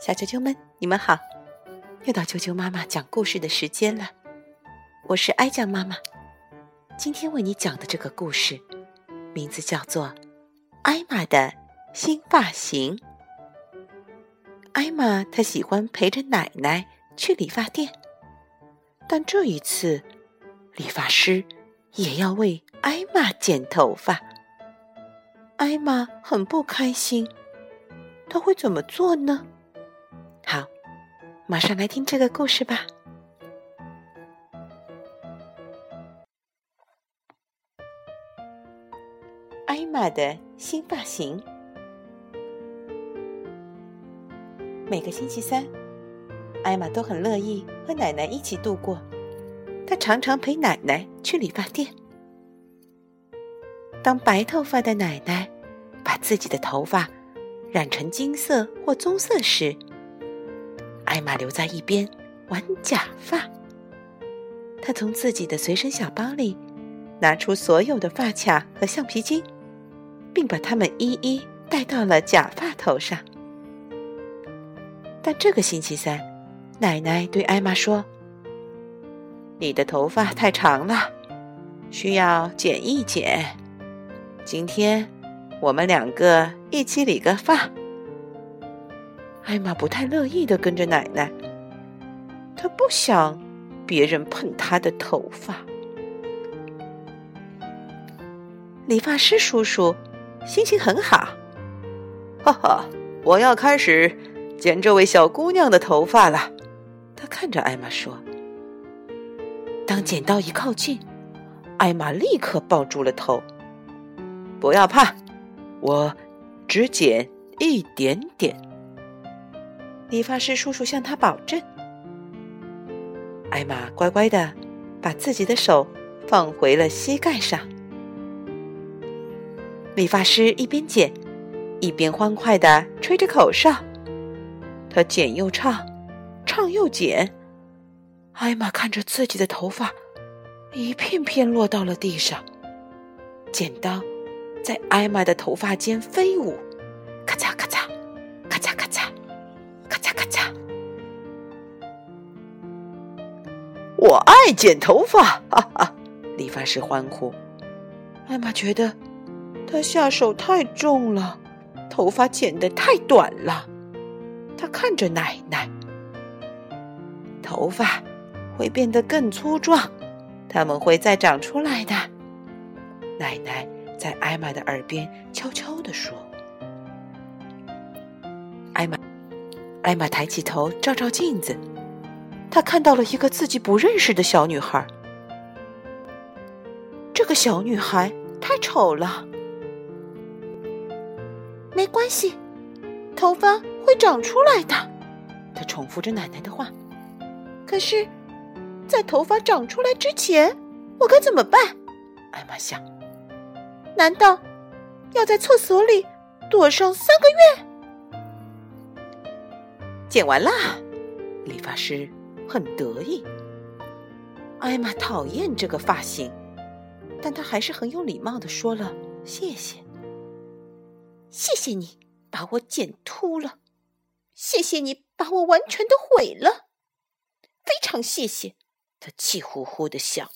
小啾啾们，你们好！又到啾啾妈妈讲故事的时间了。我是哀酱妈妈，今天为你讲的这个故事，名字叫做《艾玛的新发型》。艾玛她喜欢陪着奶奶去理发店，但这一次，理发师也要为艾玛剪头发。艾玛很不开心，她会怎么做呢？好，马上来听这个故事吧。艾玛的新发型。每个星期三，艾玛都很乐意和奶奶一起度过。她常常陪奶奶去理发店。当白头发的奶奶把自己的头发染成金色或棕色时，艾玛留在一边玩假发。她从自己的随身小包里拿出所有的发卡和橡皮筋，并把它们一一戴到了假发头上。但这个星期三，奶奶对艾玛说：“你的头发太长了，需要剪一剪。今天我们两个一起理个发。”艾玛不太乐意的跟着奶奶，她不想别人碰她的头发。理发师叔叔心情很好，哈哈，我要开始剪这位小姑娘的头发了。他看着艾玛说：“当剪刀一靠近，艾玛立刻抱住了头。不要怕，我只剪一点点。”理发师叔叔向他保证。艾玛乖乖的把自己的手放回了膝盖上。理发师一边剪，一边欢快的吹着口哨。他剪又唱，唱又剪。艾玛看着自己的头发一片片落到了地上，剪刀在艾玛的头发间飞舞，咔嚓咔嚓，爱剪头发，哈哈！理发师欢呼。艾玛觉得他下手太重了，头发剪得太短了。他看着奶奶，头发会变得更粗壮，它们会再长出来的。奶奶在艾玛的耳边悄悄地说。艾玛，艾玛抬起头照照镜子。他看到了一个自己不认识的小女孩。这个小女孩太丑了。没关系，头发会长出来的。他重复着奶奶的话。可是，在头发长出来之前，我该怎么办？艾玛想。难道要在厕所里躲上三个月？剪完啦，理发师。很得意。艾玛讨厌这个发型，但她还是很有礼貌的说了：“谢谢，谢谢你把我剪秃了，谢谢你把我完全的毁了，非常谢谢。”她气呼呼的想。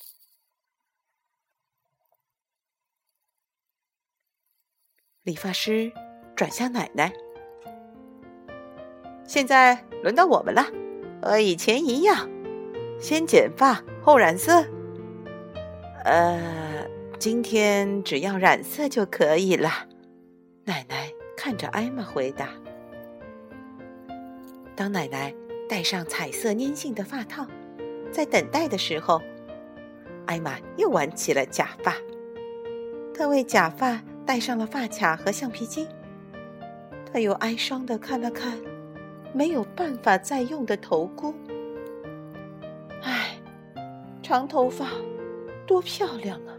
理发师转向奶奶：“现在轮到我们了。”和以前一样，先剪发后染色。呃，今天只要染色就可以了。奶奶看着艾玛回答。当奶奶戴上彩色粘性的发套，在等待的时候，艾玛又玩起了假发。她为假发戴上了发卡和橡皮筋。她又哀伤的看了看。没有办法再用的头箍，唉，长头发多漂亮啊！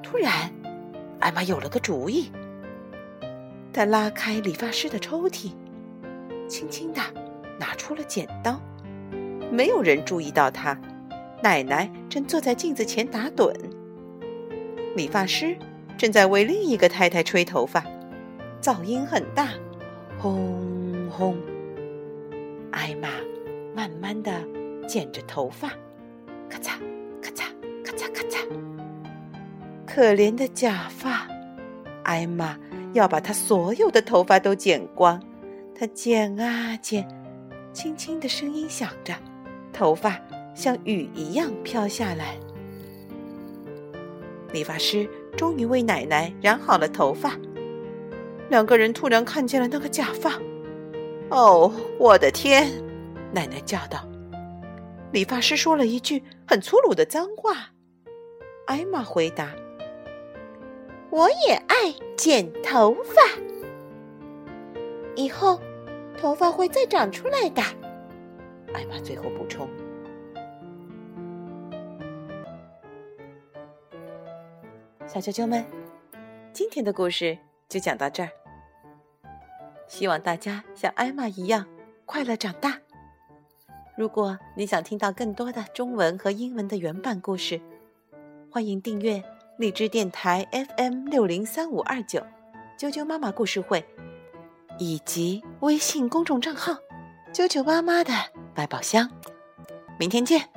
突然，艾玛有了个主意。她拉开理发师的抽屉，轻轻的拿出了剪刀。没有人注意到她。奶奶正坐在镜子前打盹，理发师正在为另一个太太吹头发，噪音很大。轰慢的剪着头发，咔嚓咔嚓咔嚓咔嚓。可怜的假发，艾玛要把她所有的头发都剪光。她剪啊剪，轻轻的声音响着，头发像雨一样飘下来。理发师终于为奶奶染好了头发。两个人突然看见了那个假发，哦，我的天！奶奶叫道。理发师说了一句很粗鲁的脏话。艾玛回答：“我也爱剪头发，以后头发会再长出来的。”艾玛最后补充。小啾啾们，今天的故事就讲到这儿。希望大家像艾玛一样快乐长大。如果你想听到更多的中文和英文的原版故事，欢迎订阅荔枝电台 FM 六零三五二九啾啾妈妈故事会，以及微信公众账号“啾啾妈妈的百宝箱”。明天见。